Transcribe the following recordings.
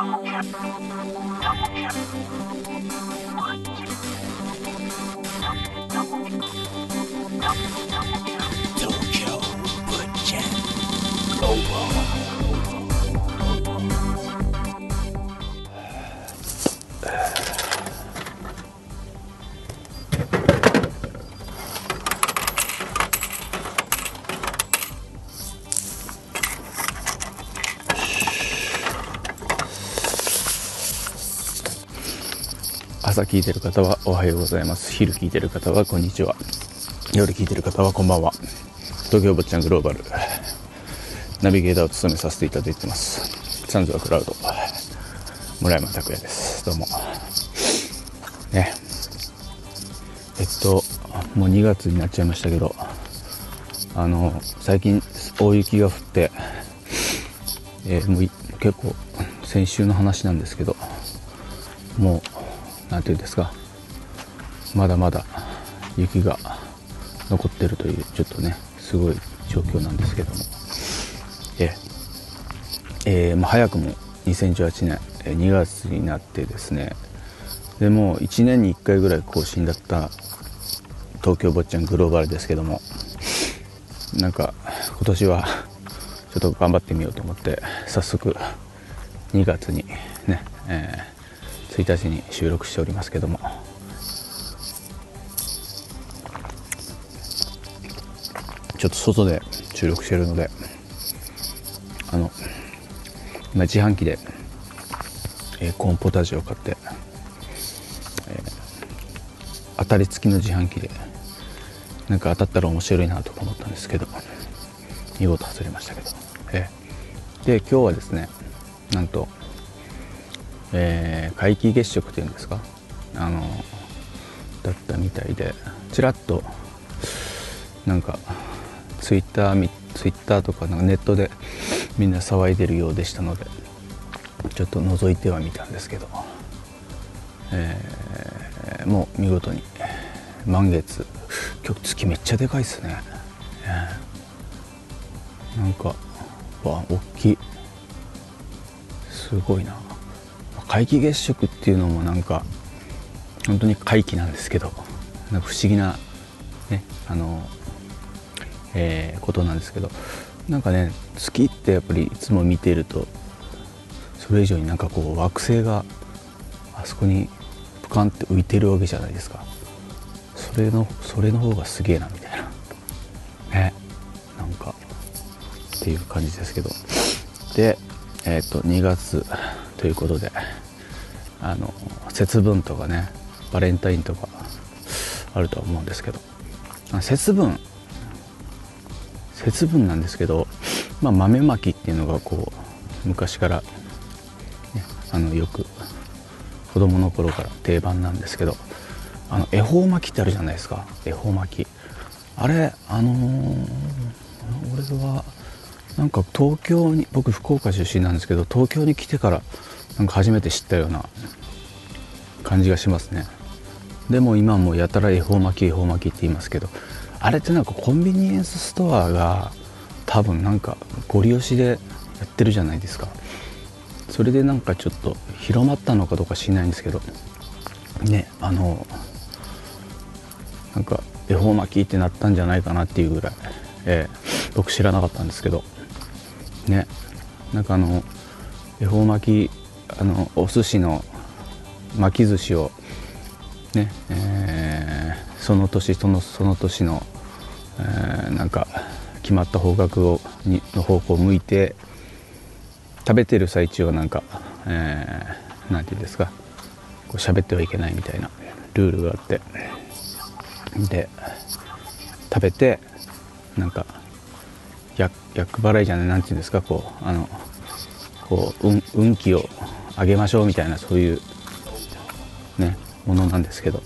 Double here. Double here. Double here. 朝聞いてる方はおはようございます。昼聞いてる方はこんにちは。夜聞いてる方はこんばんは。東京坊ちゃんグローバル。ナビゲーターを務めさせていただいてます。サンズはクラウド。村山拓也です。どうも。ね。えっともう2月になっちゃいましたけどあの最近大雪が降って、えー、もう結構先週の話なんですけどもう何て言うんですか。まだまだ雪が残ってるというちょっとねすごい状況なんですけども。ええ。ー、まあ、早くも2018年2月になってですね。でもう1年に1回ぐらい更新だった東京坊ちゃんグローバルですけども。なんか今年はちょっと頑張ってみようと思って早速2月にね、えー1日に収録しておりますけども。ちょっと外で収録してるのであの今自販機で、えー、コーンポタージュを買って、えー、当たり付きの自販機でなんか当たったら面白いなと思ったんですけど見事外れましたけど、えー、で今日はですねなんとえー、皆既月食っていうんですか？あのだったみたいでちらっとなんかツイッターツイッターとかなんかネットでみんな騒いでるようでしたのでちょっと覗いてはみたんですけど、えー、もう見事に満月今日月めっちゃでかいっすね、えー、なんかわ大きい。すごいな。皆既月食っていうのもなんか本当に皆既なんですけどなんか不思議なねあの、えー、ことなんですけどなんかね月ってやっぱりいつも見てるとそれ以上になんかこう惑星があそこにプカンって浮いてるわけじゃないですかそれのそれの方がすげえなみたいなねなんかっていう感じですけどでえっ、ー、と2月ということであの節分とかねバレンタインとかあるとは思うんですけど。節分。節分なんですけど、まあ、豆まきっていうのがこう昔から、ね、あのよく子供の頃から定番なんですけどあの恵方巻きってあるじゃないですか。恵方巻き。あれあのー、俺はなんか東京に僕福岡出身なんですけど東京に来てからなんか初めて知ったような感じがしますね。でも今もやたら恵方巻き恵方巻きって言いますけどあれってなんかコンビニエンスストアが多分なんかご利用しでやってるじゃないですか。それでなんかちょっと広まったのかどうか知らないんですけどねあのなんか恵方巻きってなったんじゃないかなっていうぐらい、えー、僕知らなかったんですけどねなんかあの恵方巻きあのお寿司の巻き寿司をね、えー、その年そのその年の、えー、なんか決まった方角をにの方向を向いて食べてる最中はなんか、えー、なんていうんですかこう喋ってはいけないみたいなルールがあってで食べてなんか厄払いじゃないなんていうんですかこうあのこう運運気を上げましょうみたいなそういうねものなんですけど。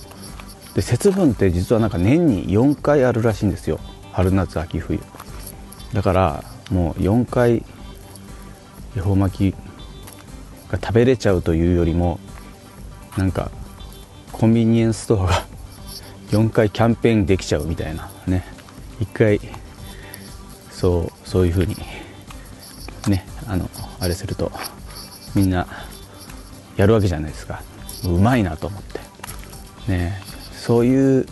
で節分って実はなんか年に4回あるらしいんですよ。春夏秋冬。だからもう4回恵方巻きが食べれちゃうというよりもなんかコンビニエンスストアが 4回キャンペーンできちゃうみたいなね。1回そうそういう風にねあのあれするとみんなやるわけじゃないですか。うまいなと思って。ね。そういう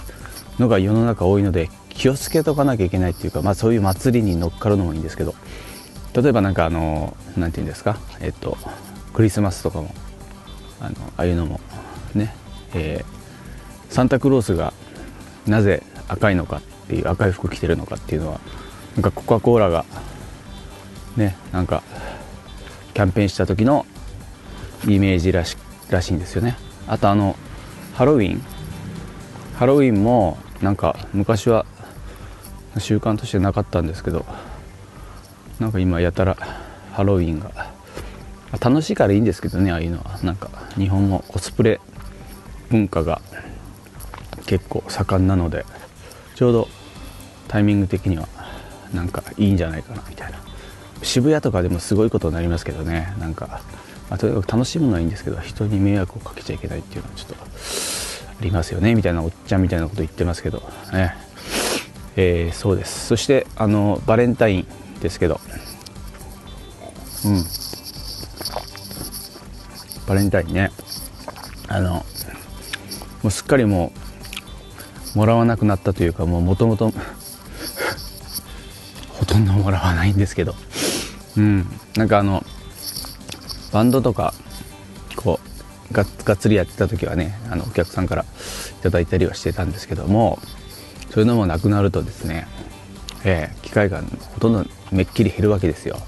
のが世の中多いので気をつけとかなきゃいけないっていうか、まあ、そういう祭りに乗っかるのもいいんですけど。例えばなんかあの何て言うんですか？えっとクリスマスとかもあのああいうのもね、えー、サンタクロースがなぜ赤いのかっていう赤い服着てるのかっていうのはなんかコカ・コーラがねなんかキャンペーンした時のイメージらしらしいんですよね。あとあのハロウィン。ハロウィンもなんか昔は習慣としてなかったんですけどなんか今やたらハロウィンが楽しいからいいんですけどねああいうのは。なんか日本のコスプレ文化が結構盛んなのでちょうどタイミング的にはなんかいいんじゃないかなみたいな。渋谷とかでもすごいことになりますけどねなんか、まあ、とにかく楽しむのはいいんですけど人に迷惑をかけちゃいけないっていうのはちょっとありますよねみたいなおっちゃんみたいなこと言ってますけどね。えー、そうです。そしてあのバレンタインですけど。うん。バレンタインね。あのもうすっかりもうもらわなくなったというかもうもともとほとんどもらわないんですけど。うん。なんかあのバンドとかこうがっつりやってた時はねあのお客さんからいただいたりはしてたんですけどもそういうのもなくなるとですね、えー、機会がほとんどめっきり減るわけですよ。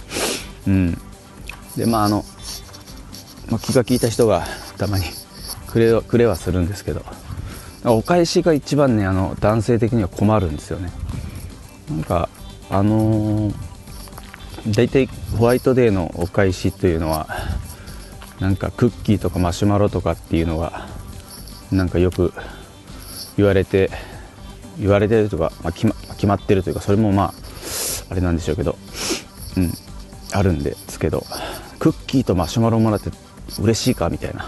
うん、でまああの、まあ、気が利いた人がたまにくれくれはするんですけどお返しが一番ねあの男性的には困るんですよね。なんかあのー、大体ホワイトデーのお返しというのはなんかクッキーとかマシュマロとかっていうのがなんかよく言われて言われてるとか、まあ、決ま決まってるというかそれもまああれなんでしょうけどうんあるんですけどクッキーとマシュマロもらって嬉しいかみたいな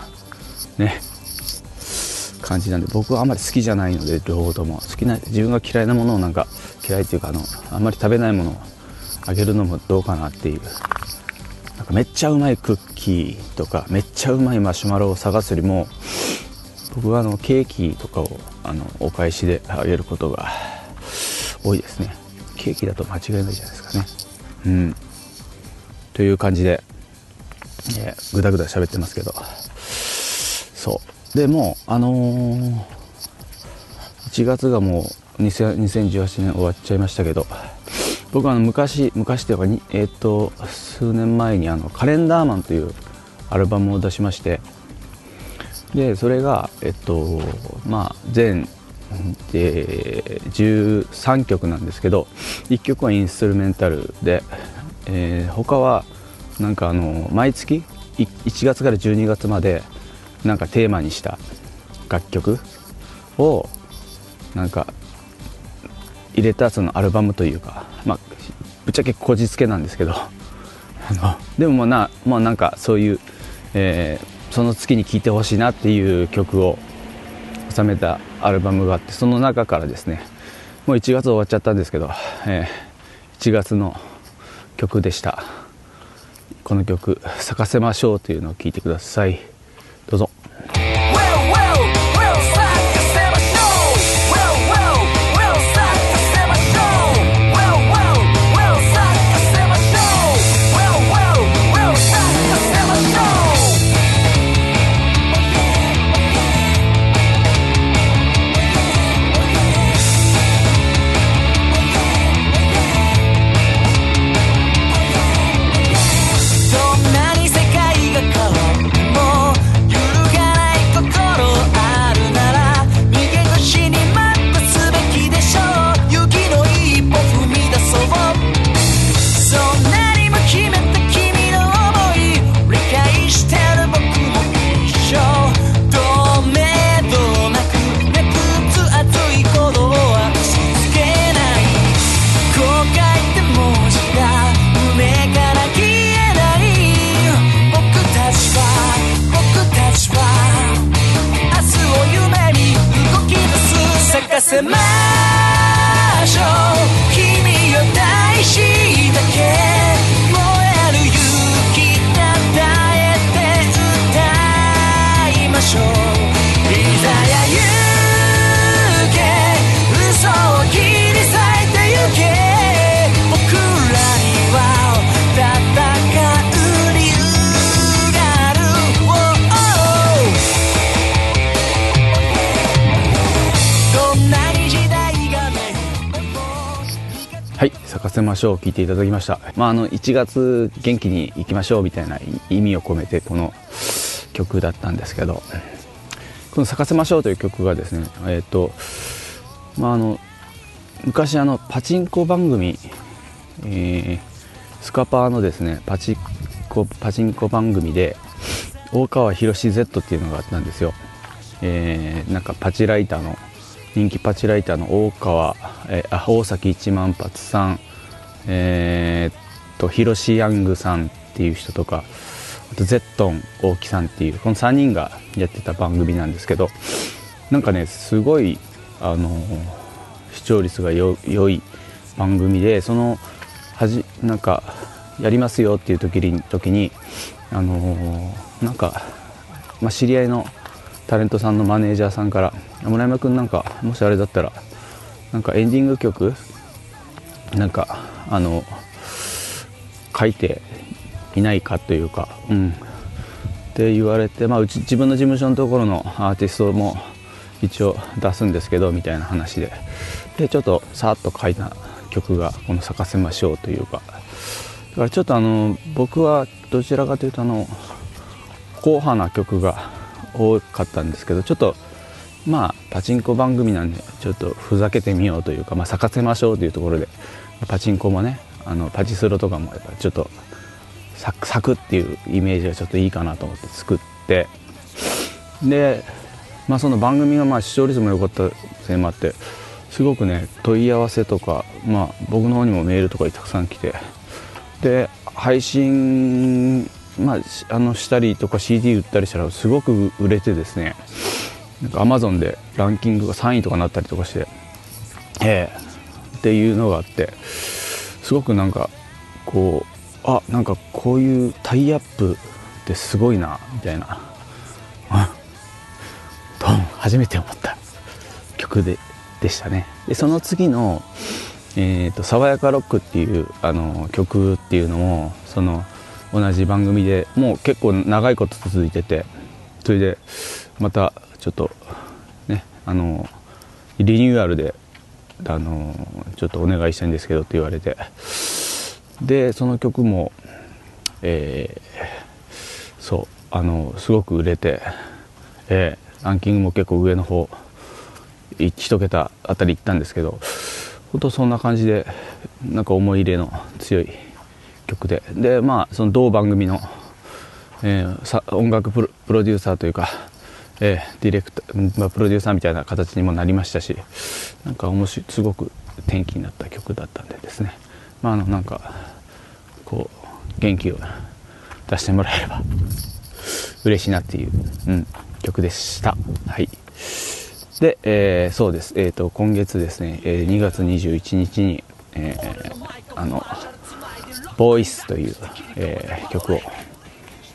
ね感じなんで僕はあまり好きじゃないので両方とも。好きな自分が嫌いなものをなんか嫌いっていうかあのあんまり食べないものをあげるのもどうかなっていうかめっちゃうまいクッキーとかめっちゃうまいマシュマロを探すよりも僕はあのケーキとかをあのお返しであげることが多いですね。ケーキだと間違いないじゃないですかね。うん。という感じで、えー、ぐだぐだ喋ってますけど。そう。でもうあのー、1月がもう2018年終わっちゃいましたけど僕はあの昔昔というかに、えー、っと数年前にあのカレンダーマンというアルバムを出しましてでそれがえっとまあ全で13曲なんですけど1曲はインストゥルメンタルで、えー、他はなんかあの毎月1月から12月までなんかテーマにした楽曲をなんか入れたそのアルバムというか、まあ、ぶっちゃけこじつけなんですけどあのでもまあな,、まあ、なんかそういう、えー、その月に聴いてほしいなっていう曲を収めたアルバムがあってその中からですねもう1月終わっちゃったんですけど、えー、1月の曲でした。この曲「咲かせましょう」というのを聴いてください。どうぞ。はい咲かせましょう聞いていただきました。まああの1月元気にいきましょうみたいな意味を込めてこの曲だったんですけど。この「咲かせましょう」という曲がですねえっ、ー、とまああの昔あのパチンコ番組、えー、スカパーのですねパチコパチンコ番組で大川宏 Z っていうのがあったんですよ、えー、なんかパチライターの人気パチライターの大川、えー、あ大崎一万発さんえー、っと広志ヤングさんっていう人とかあとゼットン大木さんっていうこの3人がやってた番組なんですけどなんかねすごいあの視聴率が良い番組でそのはじなんかやりますよっていう時に時にあのなんか、まあ、知り合いのタレントさんのマネージャーさんから「村山君なんかもしあれだったらなんかエンディング曲なんかあの書いていないかというか、うん、って言われて、まあ、うち自分の事務所のところのアーティストも一応出すんですけどみたいな話で。でちょっとさっと書いた曲がこの「咲かせましょう」というか。だからちょっとあの僕はどちらかというとあの硬派な曲が多かったんですけどちょっとまあパチンコ番組なんでちょっとふざけてみようというか、まあ、咲かせましょうというところでパチンコもねあのパチスロとかもやっぱちょっとサクサクっていうイメージがちょっといいかなと思って作ってで、まあ、その番組がまあ視聴率も良かったせいもあってすごくね問い合わせとか、まあ、僕の方にもメールとかたくさん来てで配信、まあ、あのしたりとか CD 売ったりしたらすごく売れてですねなんか Amazon でランキングが3位とかなったりとかしてええっていうのがあってすごくなんかこうあなんかこういうタイアップってすごいなみたいな。と初めて思った。曲ででしたね。でその次の「えーと、爽やかロック」っていうあの曲っていうのもその同じ番組でもう結構長いこと続いててそれでまたちょっとねあのリニューアルであのちょっとお願いしたいんですけどって言われて。でその曲も、えー、そうあのすごく売れて、えー、ランキングも結構上の方1桁あたり行ったんですけど本当そんな感じでなんか思い入れの強い曲で。でまあその同番組の、えー、音楽プロデューサーというか、えー、ディレクター、まあ、プロデューサーみたいな形にもなりましたしなんか面白いすごく転機になった曲だったんでですね。まあ、あのなんかこう元気を出してもらえれば嬉しいなっていう、うん、曲でした。はい。で、えー、そうです、えーと、今月ですね、えー、2月21日に、えー、あの「ボイスという、え、曲を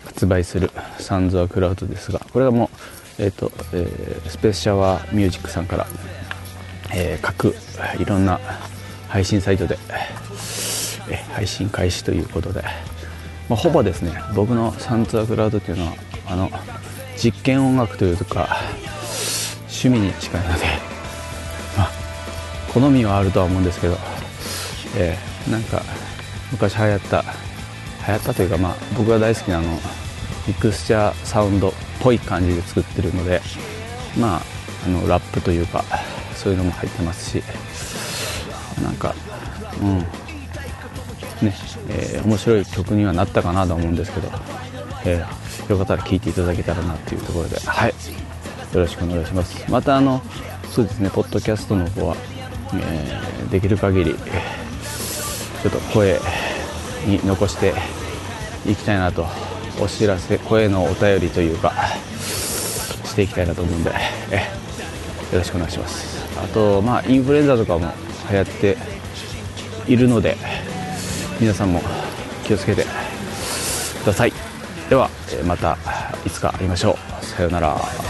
発売するサンズ・ア・クラウドですがこれがもう、えーとえー、スペースシャワーミュージックさんから、えー、各いろんな配信サイトでえ配信開始ということで、まあ、ほぼですね僕のサンツアクラウドっていうのはあの実験音楽というか趣味に近いので、まあ、好みはあるとは思うんですけど、えー、なんか昔流行った流行ったというか、まあ、僕が大好きなあのミクスチャーサウンドぽい感じで作ってるのでまああのラップというかそういうのも入ってますしなんかうんね、えー、面白い曲にはなったかなと思うんですけど、えー、よかったら聴いていただけたらなっていうところで、はい、よろしくお願いします。またあのそうですね、ポッドキャストの方は、えー、できる限り、ちょっと声に残していきたいなと、お知らせ、声のお便りというか、していきたいなと思うんで、えよろしくお願いします。あと、まあ、インフルエンザとかも流行っているので、皆さんも気をつけてください。ではまたいつか会いましょう。さようなら。